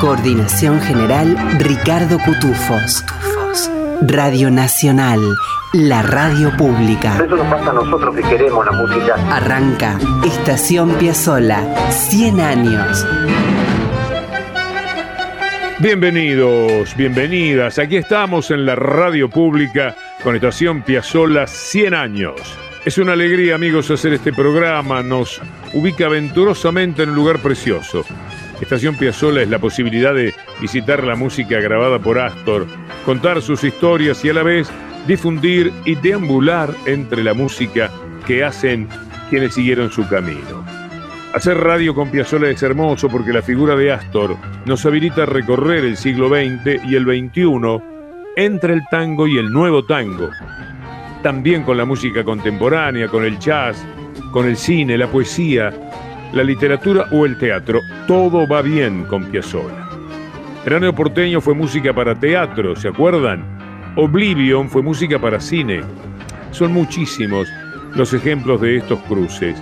Coordinación General Ricardo Cutufos. Radio Nacional, la radio pública. Eso nos pasa a nosotros que queremos la música. Arranca Estación Piazzola, 100 años. Bienvenidos, bienvenidas. Aquí estamos en la radio pública con Estación Piazzola 100 años. Es una alegría, amigos, hacer este programa. Nos ubica aventurosamente en un lugar precioso. Estación Piazzola es la posibilidad de visitar la música grabada por Astor, contar sus historias y a la vez difundir y deambular entre la música que hacen quienes siguieron su camino. Hacer radio con Piazzola es hermoso porque la figura de Astor nos habilita a recorrer el siglo XX y el XXI entre el tango y el nuevo tango. También con la música contemporánea, con el jazz, con el cine, la poesía, la literatura o el teatro, todo va bien con Piazzolla. Graneo porteño fue música para teatro, ¿se acuerdan? Oblivion fue música para cine. Son muchísimos los ejemplos de estos cruces.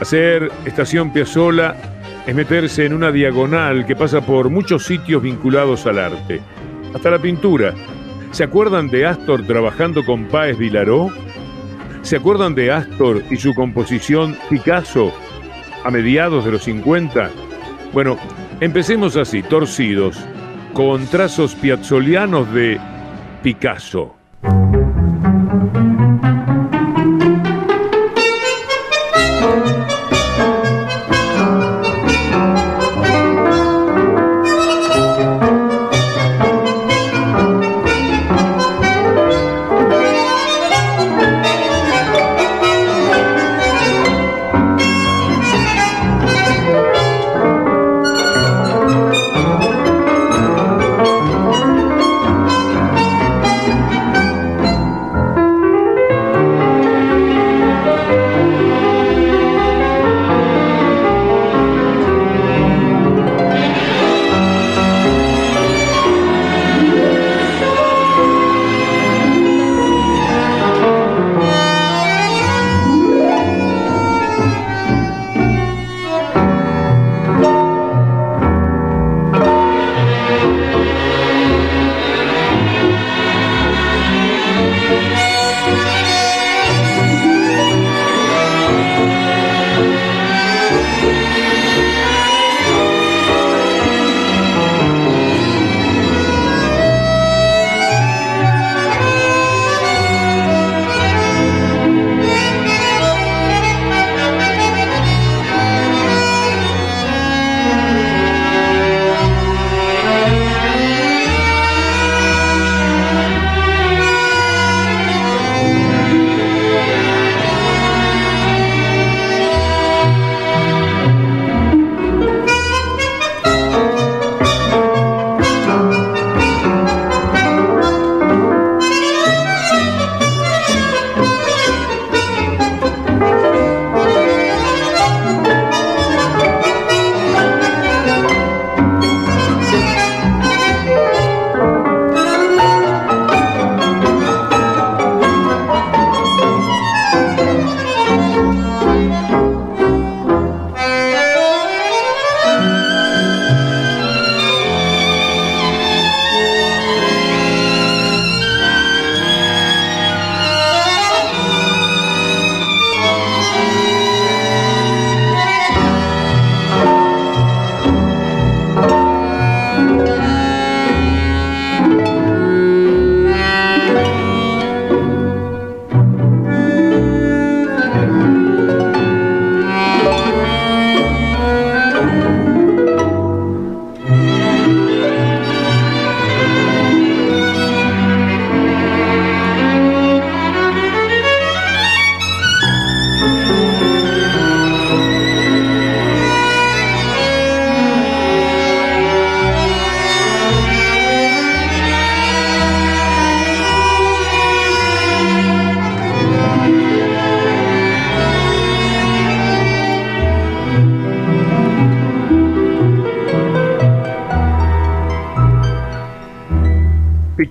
Hacer estación Piazzola es meterse en una diagonal que pasa por muchos sitios vinculados al arte, hasta la pintura. ¿Se acuerdan de Astor trabajando con Páez Vilaró? ¿Se acuerdan de Astor y su composición Picasso a mediados de los 50? Bueno, empecemos así, torcidos, con trazos piazzolianos de Picasso.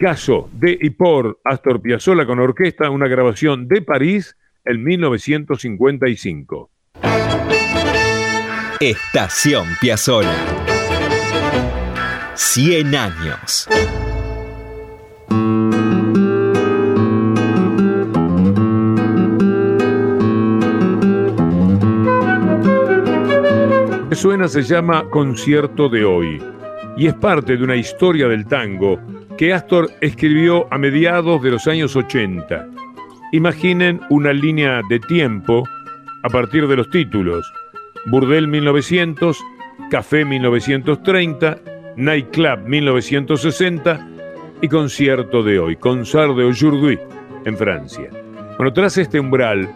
Picasso de y por Astor Piazzolla con orquesta, una grabación de París en 1955. Estación Piazzolla. 100 años. suena se llama Concierto de hoy y es parte de una historia del tango que Astor escribió a mediados de los años 80. Imaginen una línea de tiempo a partir de los títulos. Burdel 1900, Café 1930, Nightclub 1960 y Concierto de hoy, Concert de Aujourd'hui en Francia. Bueno, tras este umbral,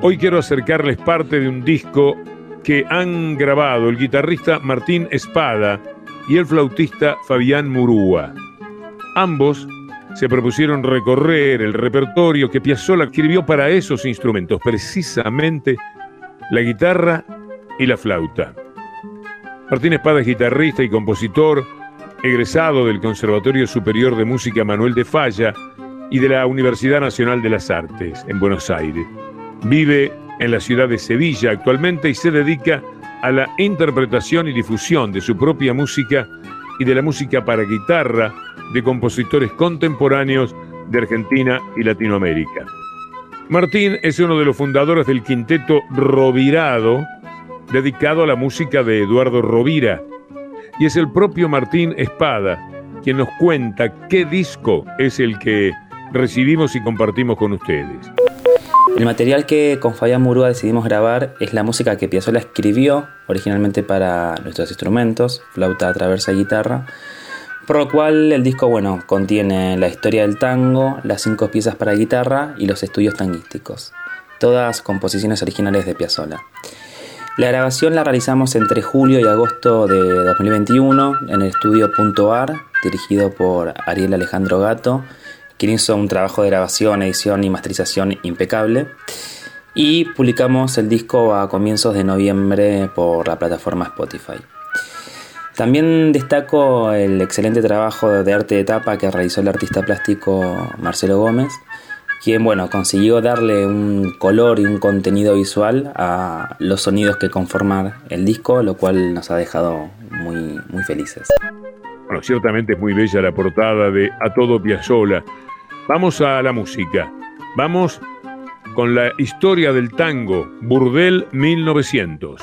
hoy quiero acercarles parte de un disco que han grabado el guitarrista Martín Espada y el flautista Fabián Murúa. Ambos se propusieron recorrer el repertorio que Piazzolla escribió para esos instrumentos, precisamente la guitarra y la flauta. Martín Espada es guitarrista y compositor, egresado del Conservatorio Superior de Música Manuel de Falla y de la Universidad Nacional de las Artes en Buenos Aires. Vive en la ciudad de Sevilla actualmente y se dedica a la interpretación y difusión de su propia música y de la música para guitarra de compositores contemporáneos de Argentina y Latinoamérica. Martín es uno de los fundadores del quinteto Rovirado, dedicado a la música de Eduardo Rovira, y es el propio Martín Espada quien nos cuenta qué disco es el que recibimos y compartimos con ustedes. El material que con Fabián Murúa decidimos grabar es la música que Piazzolla escribió originalmente para nuestros instrumentos, flauta, traversa y guitarra, por lo cual el disco bueno, contiene la historia del tango, las cinco piezas para guitarra y los estudios tanguísticos, todas composiciones originales de Piazzolla. La grabación la realizamos entre julio y agosto de 2021 en el estudio Punto Ar, dirigido por Ariel Alejandro Gato, quien hizo un trabajo de grabación, edición y masterización impecable. Y publicamos el disco a comienzos de noviembre por la plataforma Spotify. También destaco el excelente trabajo de arte de tapa que realizó el artista plástico Marcelo Gómez, quien bueno, consiguió darle un color y un contenido visual a los sonidos que conforman el disco, lo cual nos ha dejado muy, muy felices. Bueno, ciertamente es muy bella la portada de A Todo Piazzola. Vamos a la música. Vamos con la historia del tango, Burdel 1900.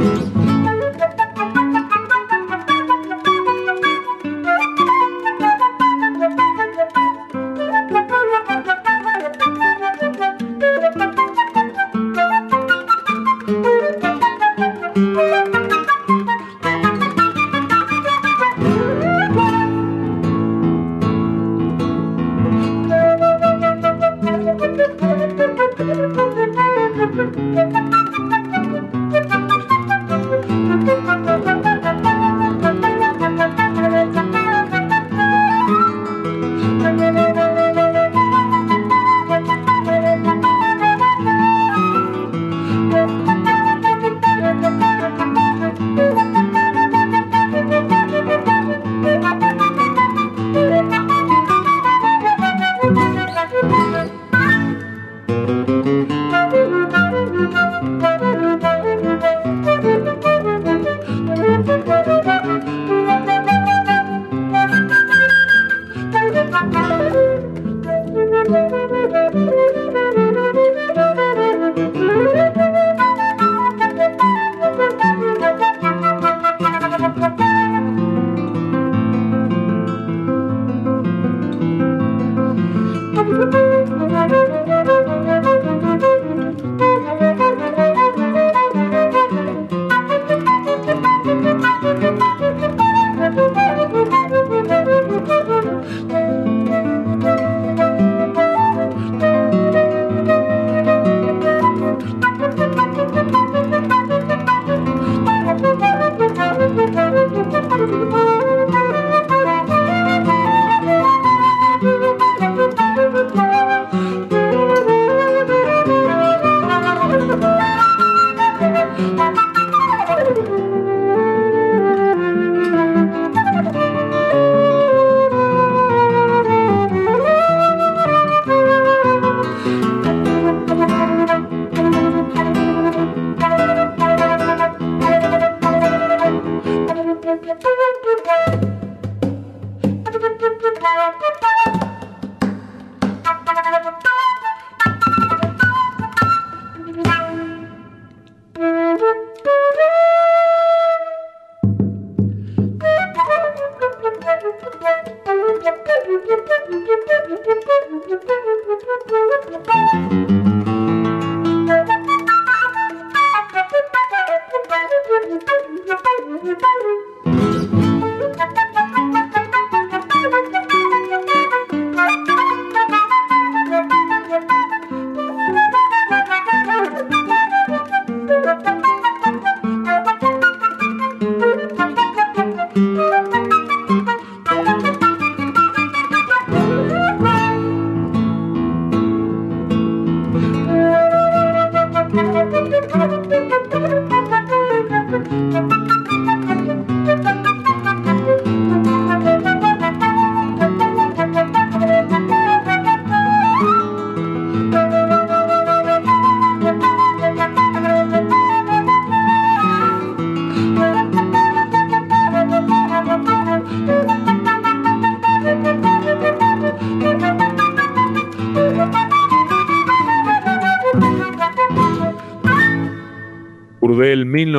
Thank you.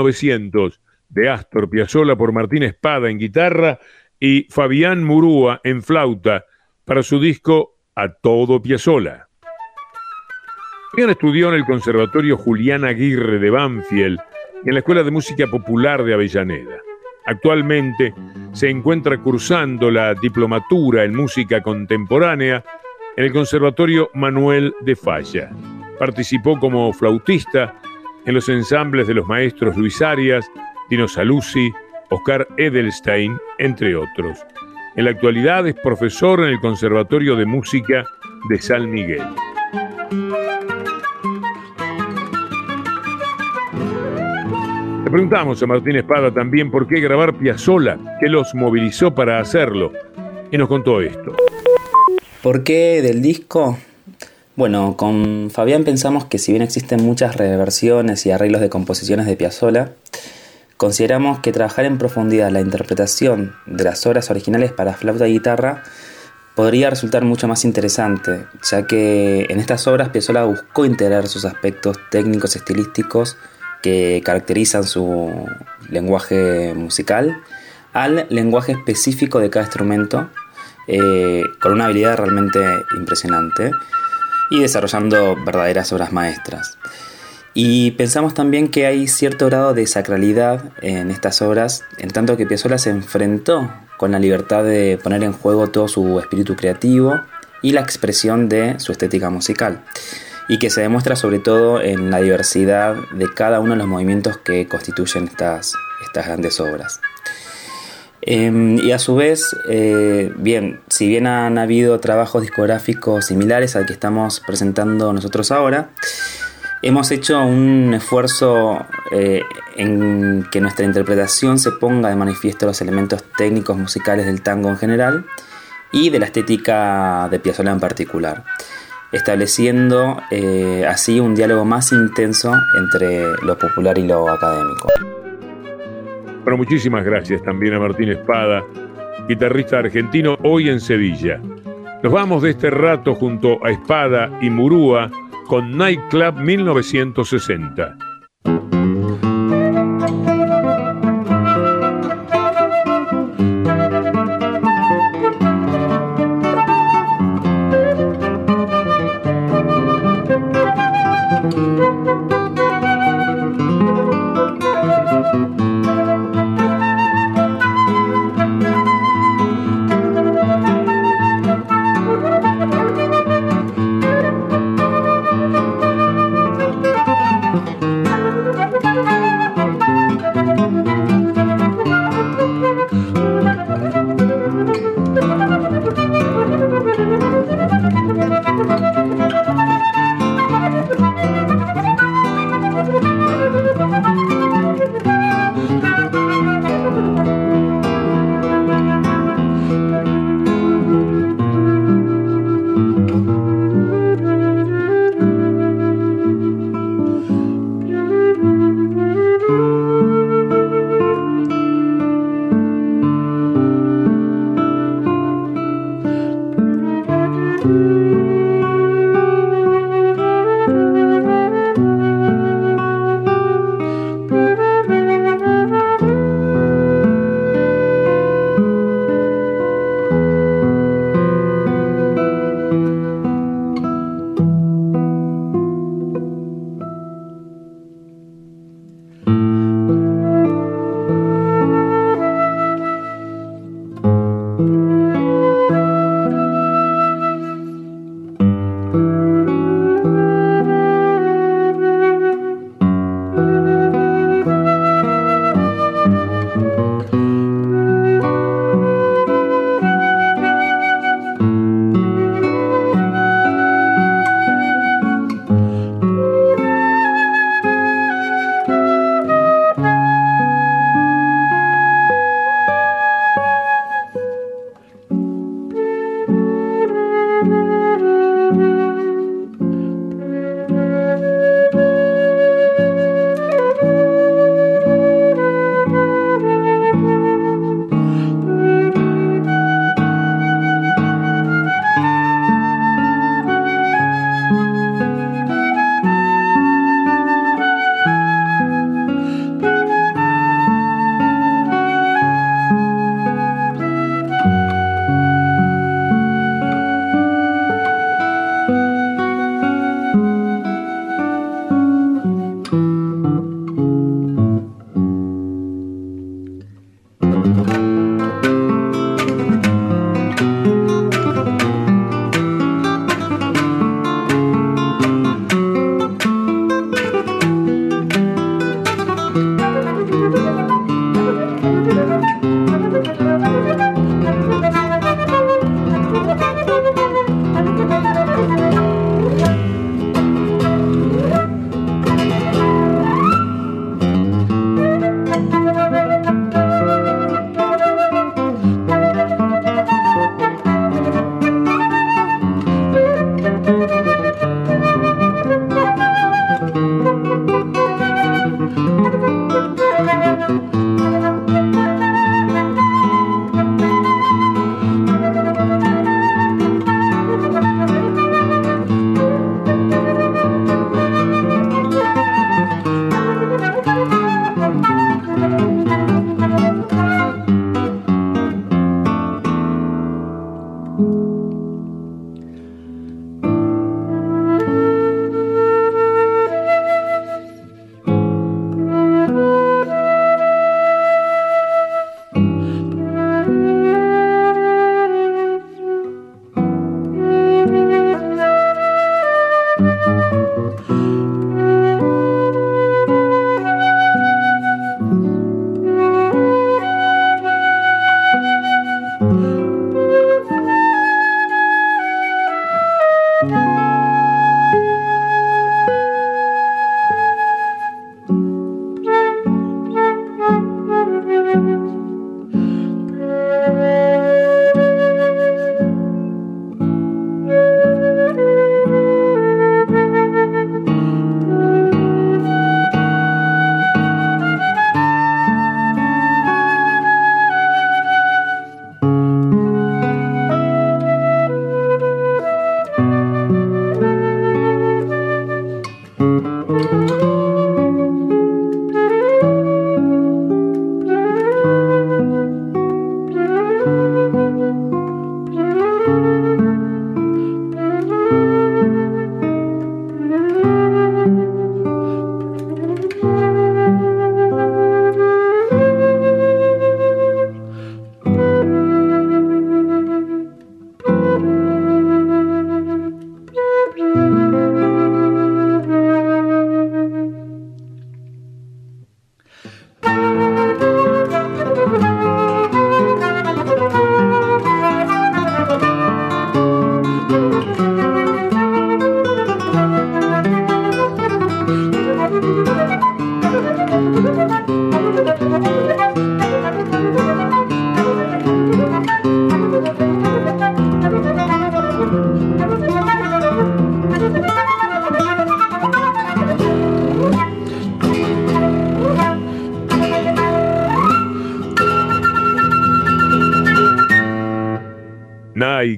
1900 de Astor Piazzolla por Martín Espada en guitarra y Fabián Murúa en flauta para su disco A Todo Piazzolla. Fabián estudió en el Conservatorio Julián Aguirre de Banfield y en la Escuela de Música Popular de Avellaneda. Actualmente se encuentra cursando la diplomatura en música contemporánea en el Conservatorio Manuel de Falla. Participó como flautista en los ensambles de los maestros Luis Arias, Dino Saluzzi, Oscar Edelstein, entre otros. En la actualidad es profesor en el Conservatorio de Música de San Miguel. Le preguntamos a Martín Espada también por qué grabar Piazzolla, qué los movilizó para hacerlo, y nos contó esto. ¿Por qué del disco? Bueno, con Fabián pensamos que si bien existen muchas reversiones y arreglos de composiciones de Piazzolla, consideramos que trabajar en profundidad la interpretación de las obras originales para flauta y guitarra podría resultar mucho más interesante, ya que en estas obras Piazzolla buscó integrar sus aspectos técnicos estilísticos que caracterizan su lenguaje musical al lenguaje específico de cada instrumento, eh, con una habilidad realmente impresionante y desarrollando verdaderas obras maestras. Y pensamos también que hay cierto grado de sacralidad en estas obras, en tanto que Piazzolla se enfrentó con la libertad de poner en juego todo su espíritu creativo y la expresión de su estética musical, y que se demuestra sobre todo en la diversidad de cada uno de los movimientos que constituyen estas, estas grandes obras. Em, y a su vez, eh, bien, si bien han habido trabajos discográficos similares al que estamos presentando nosotros ahora, hemos hecho un esfuerzo eh, en que nuestra interpretación se ponga de manifiesto los elementos técnicos musicales del tango en general y de la estética de Piazzolla en particular, estableciendo eh, así un diálogo más intenso entre lo popular y lo académico. Bueno, muchísimas gracias también a Martín Espada, guitarrista argentino, hoy en Sevilla. Nos vamos de este rato junto a Espada y Murúa con Nightclub 1960.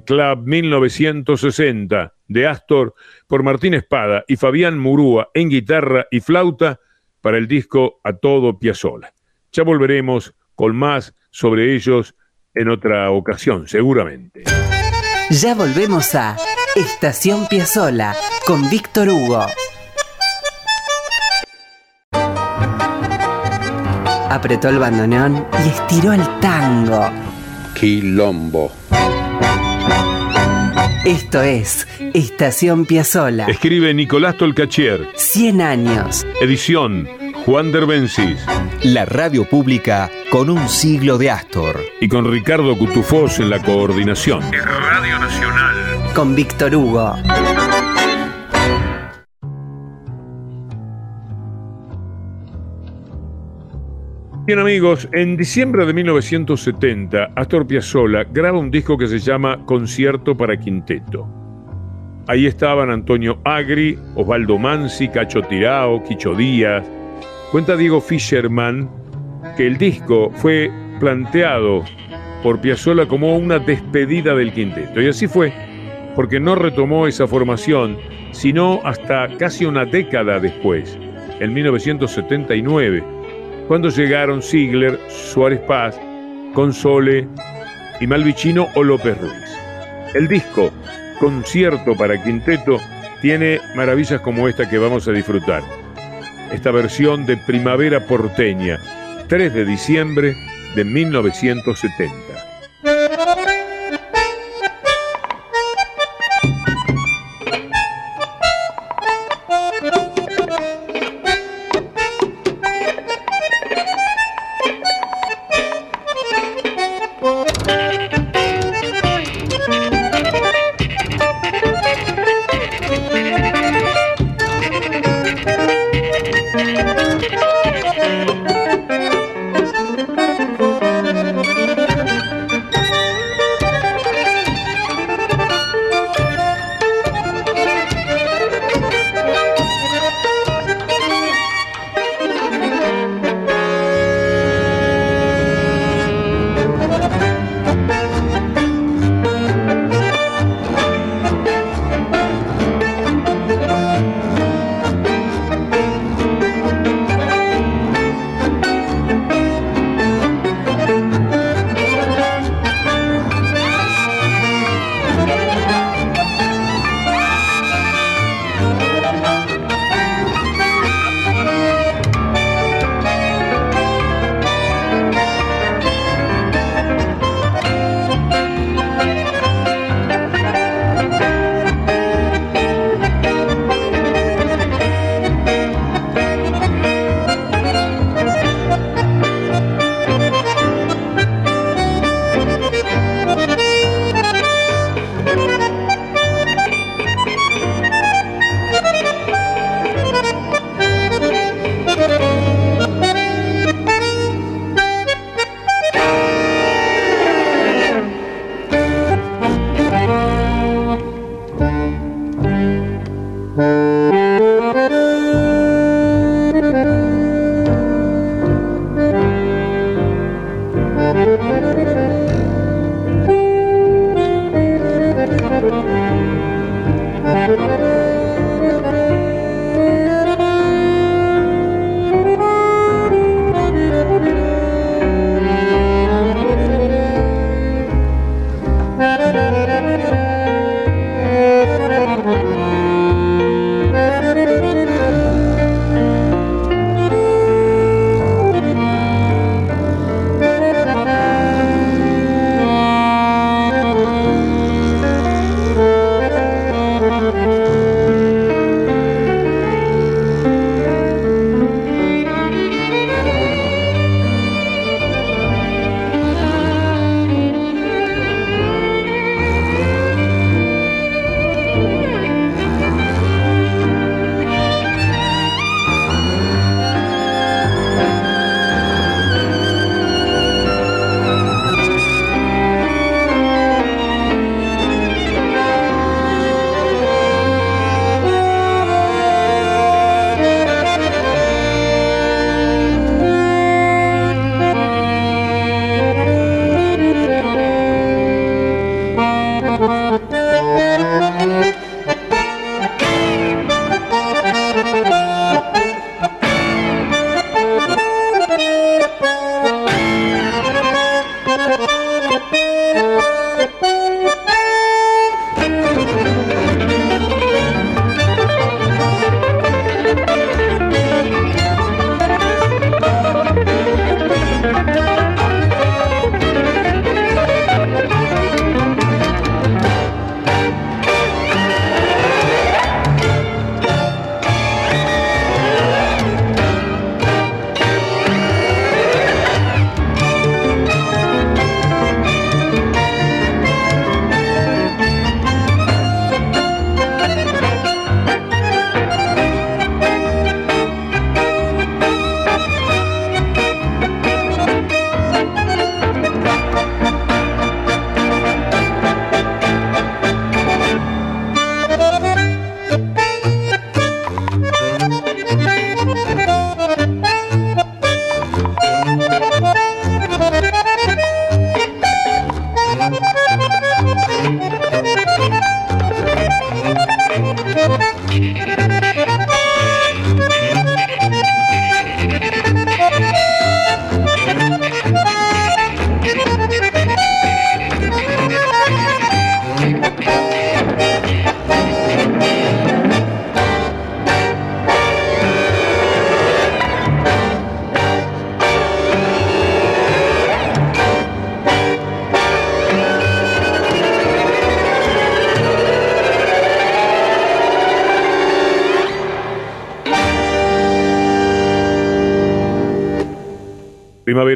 Club 1960 de Astor por Martín Espada y Fabián Murúa en guitarra y flauta para el disco A Todo Piazzola. Ya volveremos con más sobre ellos en otra ocasión, seguramente. Ya volvemos a Estación Piazzola con Víctor Hugo. Apretó el bandoneón y estiró el tango. Quilombo. Esto es Estación Piazzola. Escribe Nicolás Tolcachier. 100 años. Edición Juan Derbencis. La radio pública con un siglo de Astor. Y con Ricardo Cutufós en la coordinación. Radio Nacional. Con Víctor Hugo. Bien amigos, en diciembre de 1970, Astor Piazzolla graba un disco que se llama Concierto para Quinteto. Ahí estaban Antonio Agri, Osvaldo Mansi, Cacho Tirao, Quicho Díaz. Cuenta Diego Fischerman que el disco fue planteado por Piazzolla como una despedida del quinteto. Y así fue, porque no retomó esa formación, sino hasta casi una década después, en 1979 cuando llegaron Ziegler, Suárez Paz, Console y Malvicino o López Ruiz. El disco Concierto para Quinteto tiene maravillas como esta que vamos a disfrutar. Esta versión de Primavera Porteña, 3 de diciembre de 1970.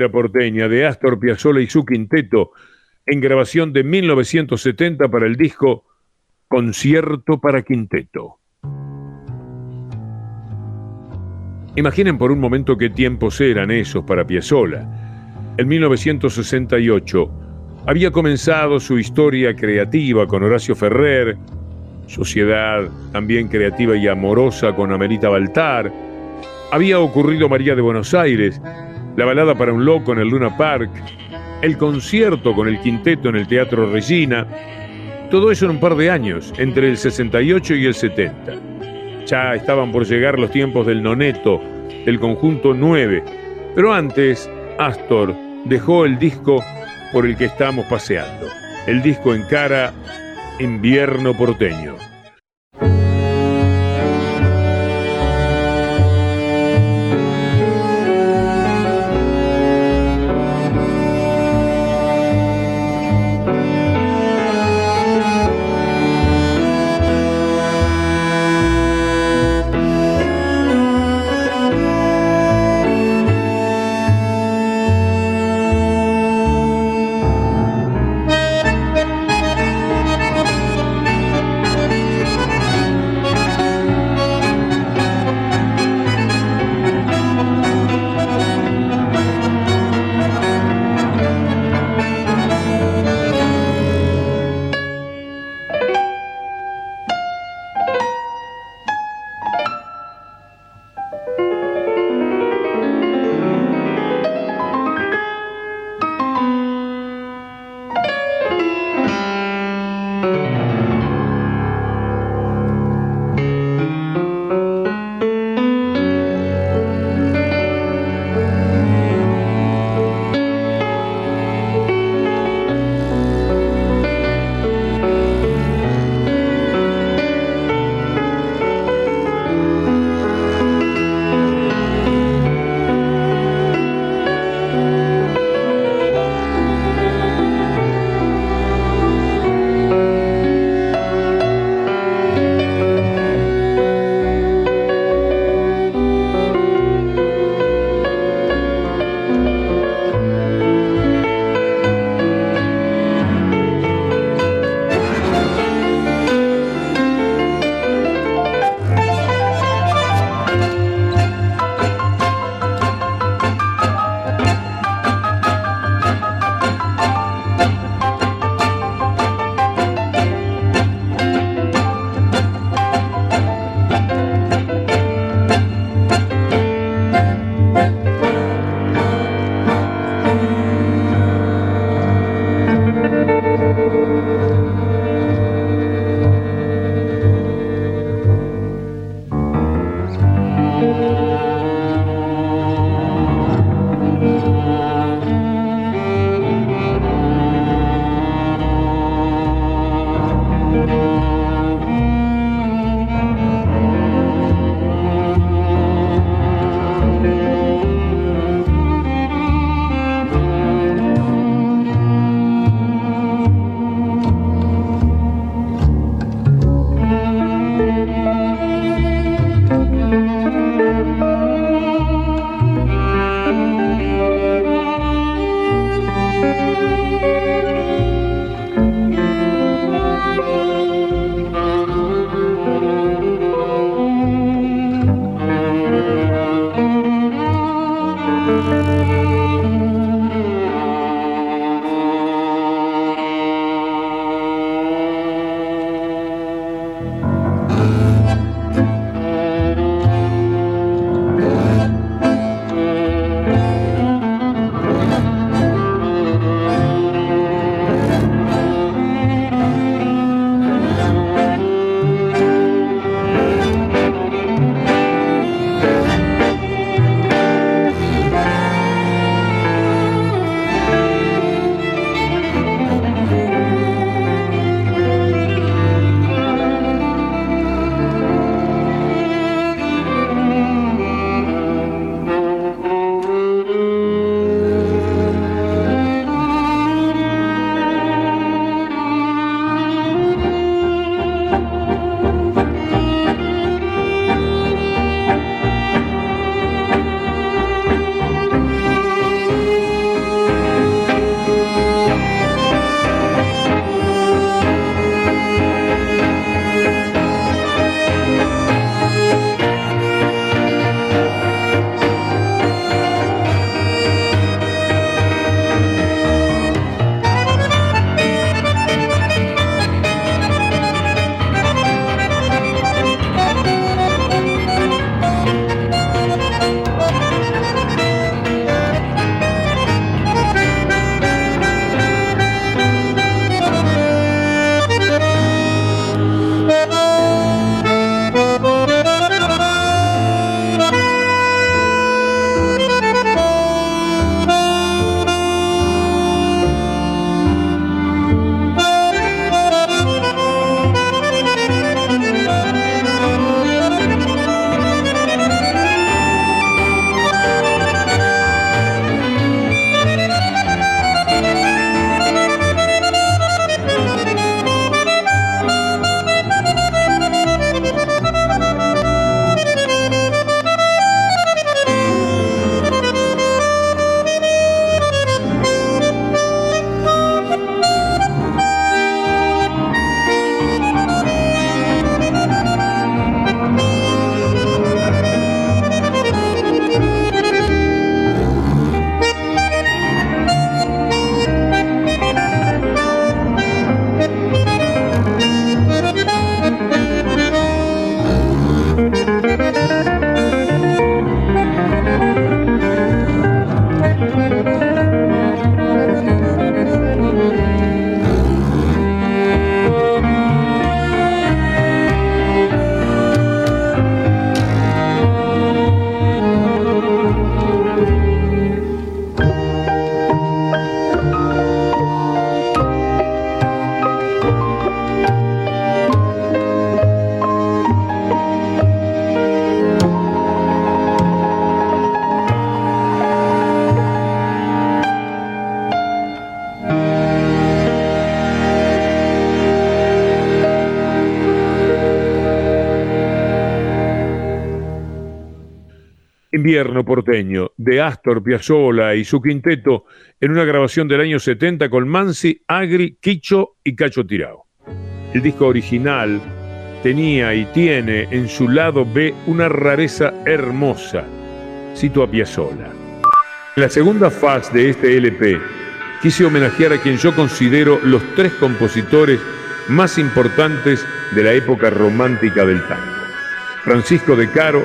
Porteña de Astor Piazzolla y su quinteto en grabación de 1970 para el disco Concierto para Quinteto. Imaginen por un momento qué tiempos eran esos para Piazzolla. En 1968 había comenzado su historia creativa con Horacio Ferrer, sociedad también creativa y amorosa con Amerita Baltar. Había ocurrido María de Buenos Aires, la balada para un loco en el Luna Park, el concierto con el quinteto en el Teatro Regina. Todo eso en un par de años, entre el 68 y el 70. Ya estaban por llegar los tiempos del noneto, del conjunto 9. Pero antes, Astor dejó el disco por el que estamos paseando. El disco en cara Invierno porteño. Invierno porteño, de Astor Piazzolla y su quinteto en una grabación del año 70 con Mansi, Agri, Quicho y Cacho Tirao. El disco original tenía y tiene en su lado B una rareza hermosa. Cito a Piazzolla. En la segunda fase de este LP quise homenajear a quien yo considero los tres compositores más importantes de la época romántica del tango. Francisco de Caro,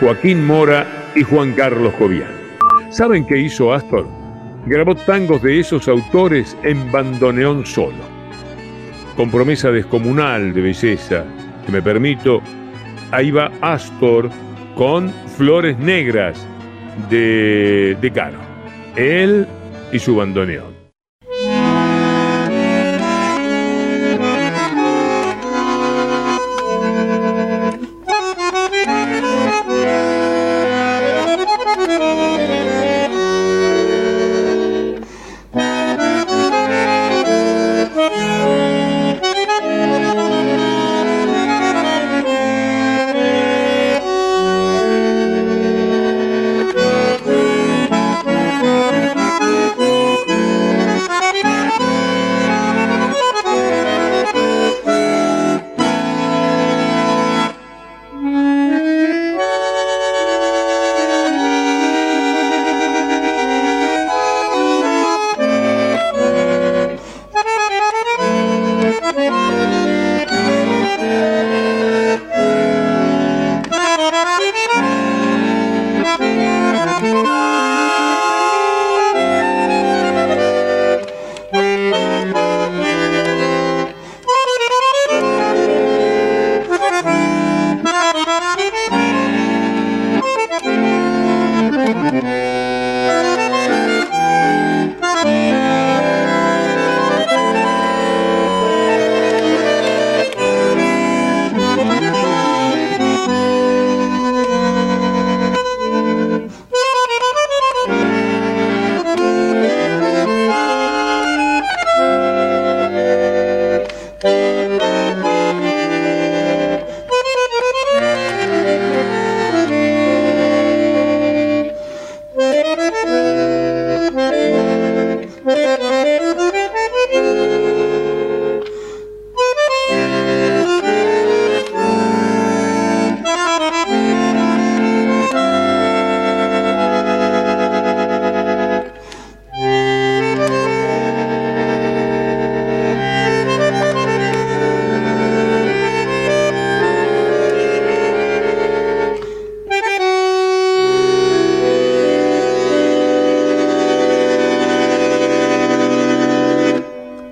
Joaquín Mora y Juan Carlos Jovián. ¿Saben qué hizo Astor? Grabó tangos de esos autores en bandoneón solo. Con promesa descomunal de belleza, que me permito, ahí va Astor con Flores Negras de, de Caro. Él y su bandoneón.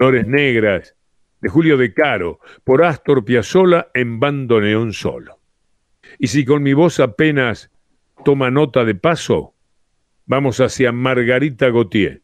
Negras, de Julio de Caro, por Astor Piazzolla en bandoneón solo. Y si con mi voz apenas toma nota de paso, vamos hacia Margarita Gautier.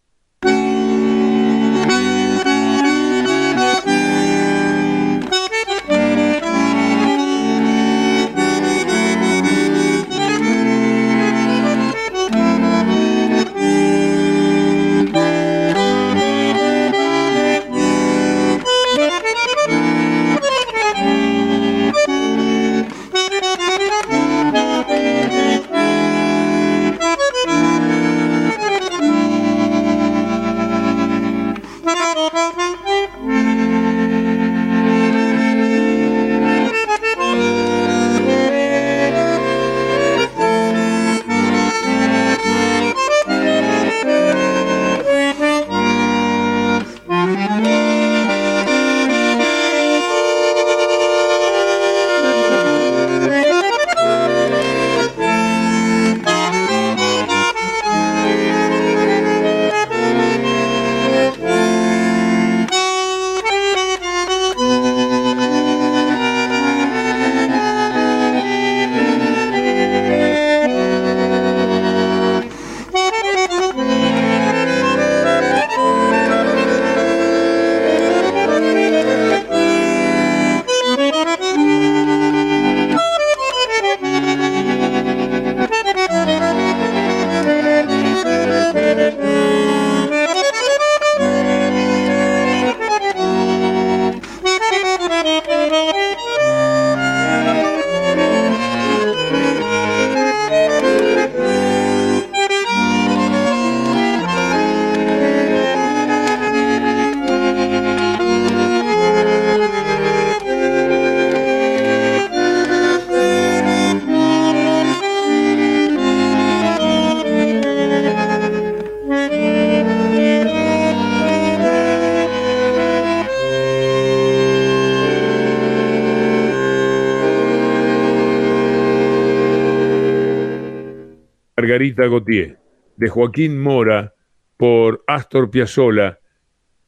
De Joaquín Mora por Astor Piazzolla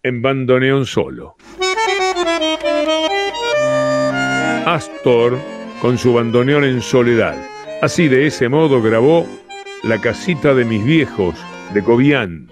en bandoneón solo. Astor con su bandoneón en soledad. Así de ese modo grabó La casita de mis viejos de Cobian.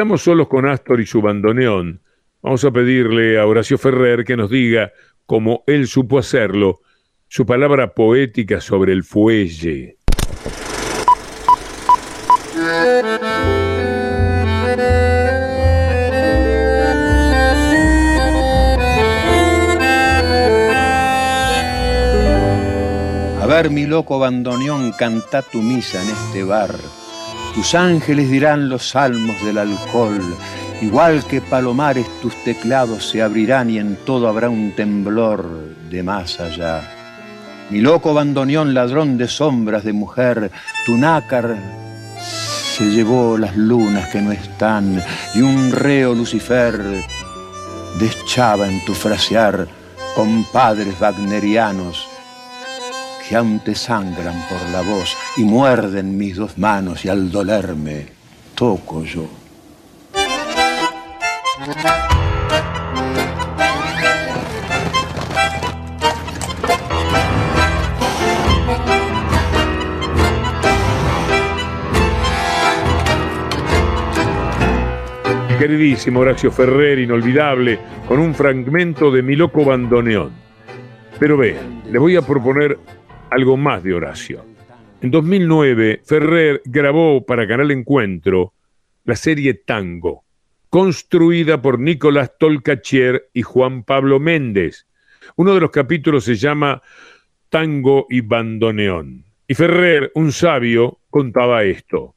Estamos solos con Astor y su bandoneón. Vamos a pedirle a Horacio Ferrer que nos diga, como él supo hacerlo, su palabra poética sobre el fuelle. A ver, mi loco bandoneón, canta tu misa en este bar tus ángeles dirán los salmos del alcohol, igual que palomares tus teclados se abrirán y en todo habrá un temblor de más allá. Mi loco bandoneón, ladrón de sombras de mujer, tu nácar se llevó las lunas que no están y un reo Lucifer deschaba en tu frasear compadres wagnerianos que aún sangran por la voz y muerden mis dos manos y al dolerme toco yo. Queridísimo Horacio Ferrer, inolvidable, con un fragmento de Mi Loco Bandoneón. Pero vean, le voy a proponer algo más de Horacio. En 2009, Ferrer grabó para Canal Encuentro la serie Tango, construida por Nicolás Tolcachier y Juan Pablo Méndez. Uno de los capítulos se llama Tango y Bandoneón. Y Ferrer, un sabio, contaba esto.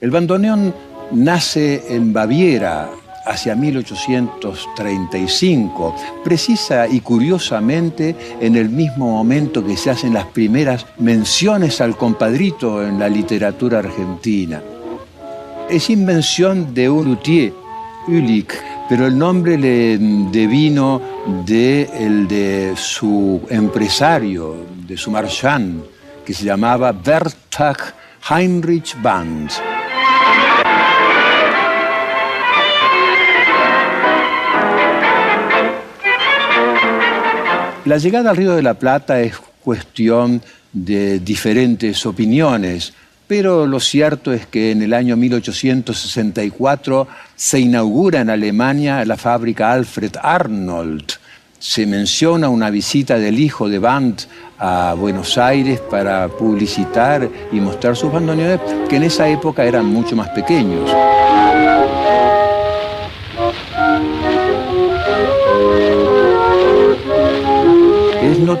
El bandoneón nace en Baviera, hacia 1835, precisa y curiosamente en el mismo momento que se hacen las primeras menciones al compadrito en la literatura argentina. Es invención de un luthier, Ulich, pero el nombre le devino de el de su empresario, de su marchand, que se llamaba Bertag Heinrich Band. La llegada al Río de la Plata es cuestión de diferentes opiniones, pero lo cierto es que en el año 1864 se inaugura en Alemania la fábrica Alfred Arnold. Se menciona una visita del hijo de Band a Buenos Aires para publicitar y mostrar sus bandoneones, que en esa época eran mucho más pequeños.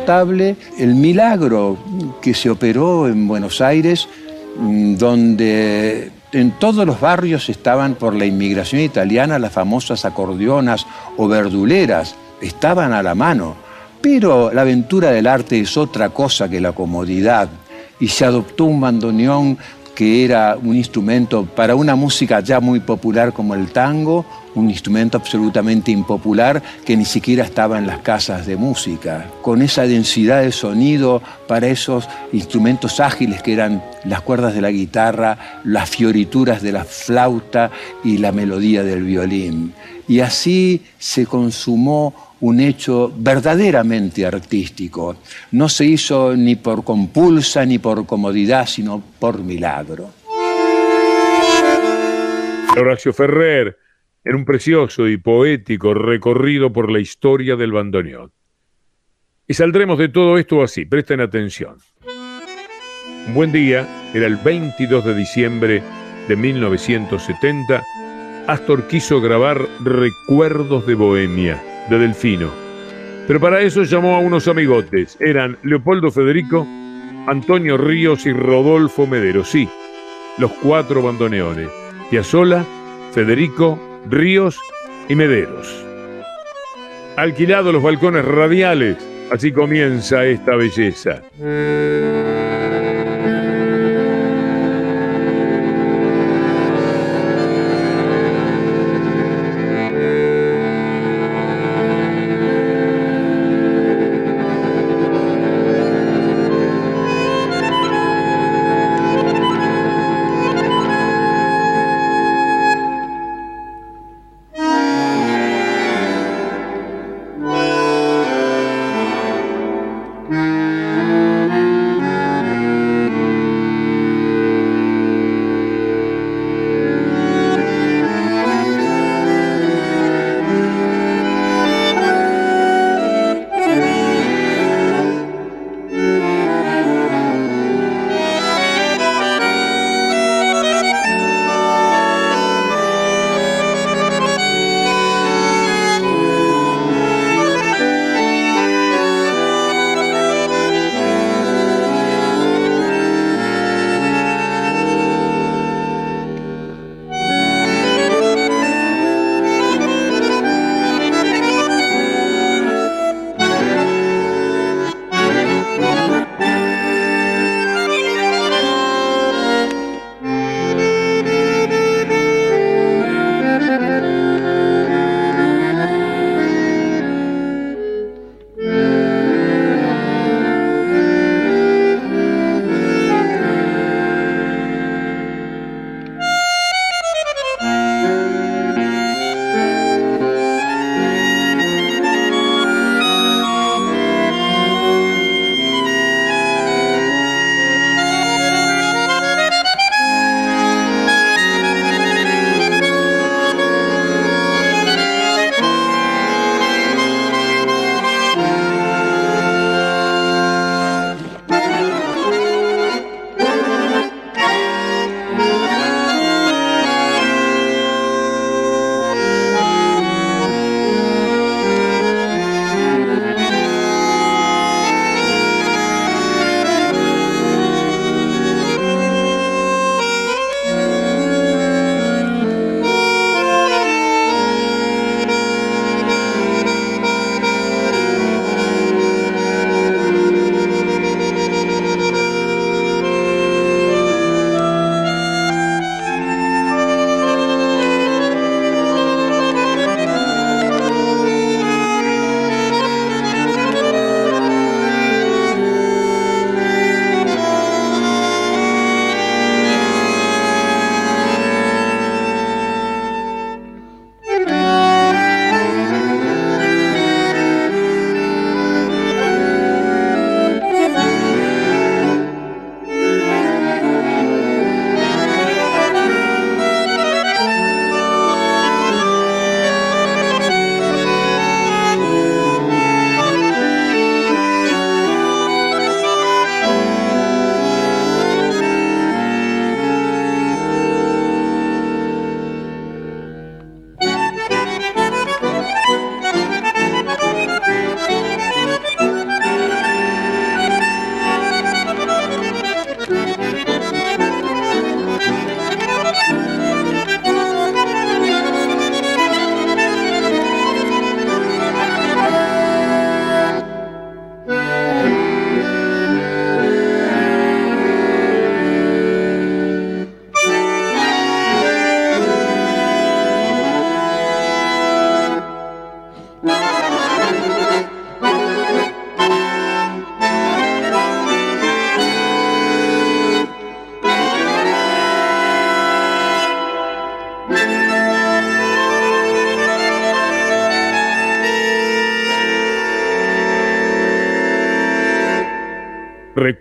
El milagro que se operó en Buenos Aires, mm, donde en todos los barrios estaban por la inmigración italiana las famosas acordeonas o verduleras, estaban a la mano. Pero la aventura del arte es otra cosa que la comodidad y se adoptó un bandoneón que era un instrumento para una música ya muy popular como el tango, un instrumento absolutamente impopular que ni siquiera estaba en las casas de música, con esa densidad de sonido para esos instrumentos ágiles que eran las cuerdas de la guitarra, las fiorituras de la flauta y la melodía del violín. Y así se consumó un hecho verdaderamente artístico. No se hizo ni por compulsa ni por comodidad, sino por milagro. Horacio Ferrer, en un precioso y poético recorrido por la historia del bandoneón. Y saldremos de todo esto así, presten atención. Un buen día, era el 22 de diciembre de 1970, Astor quiso grabar Recuerdos de Bohemia de Delfino. Pero para eso llamó a unos amigotes. Eran Leopoldo Federico, Antonio Ríos y Rodolfo Medero. Sí, los cuatro bandoneones. Piazzola, Federico, Ríos y Mederos. Alquilado los balcones radiales, así comienza esta belleza.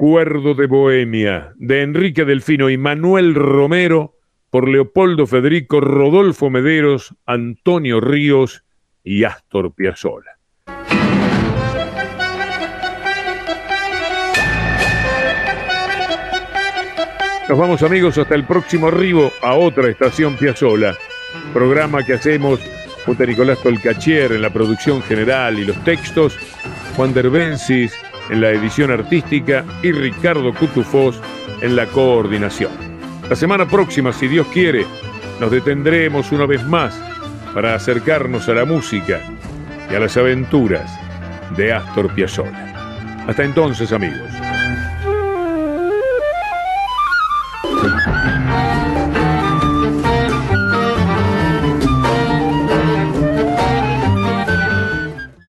Recuerdo de Bohemia, de Enrique Delfino y Manuel Romero, por Leopoldo Federico, Rodolfo Mederos, Antonio Ríos y Astor Piazzolla. Nos vamos amigos hasta el próximo arribo a otra estación Piazzola, programa que hacemos junto a Nicolás Tolcachier en la producción general y los textos, Juan Derbensis en la edición artística y Ricardo Cutufós en la coordinación. La semana próxima, si Dios quiere, nos detendremos una vez más para acercarnos a la música y a las aventuras de Astor Piazzolla. Hasta entonces, amigos.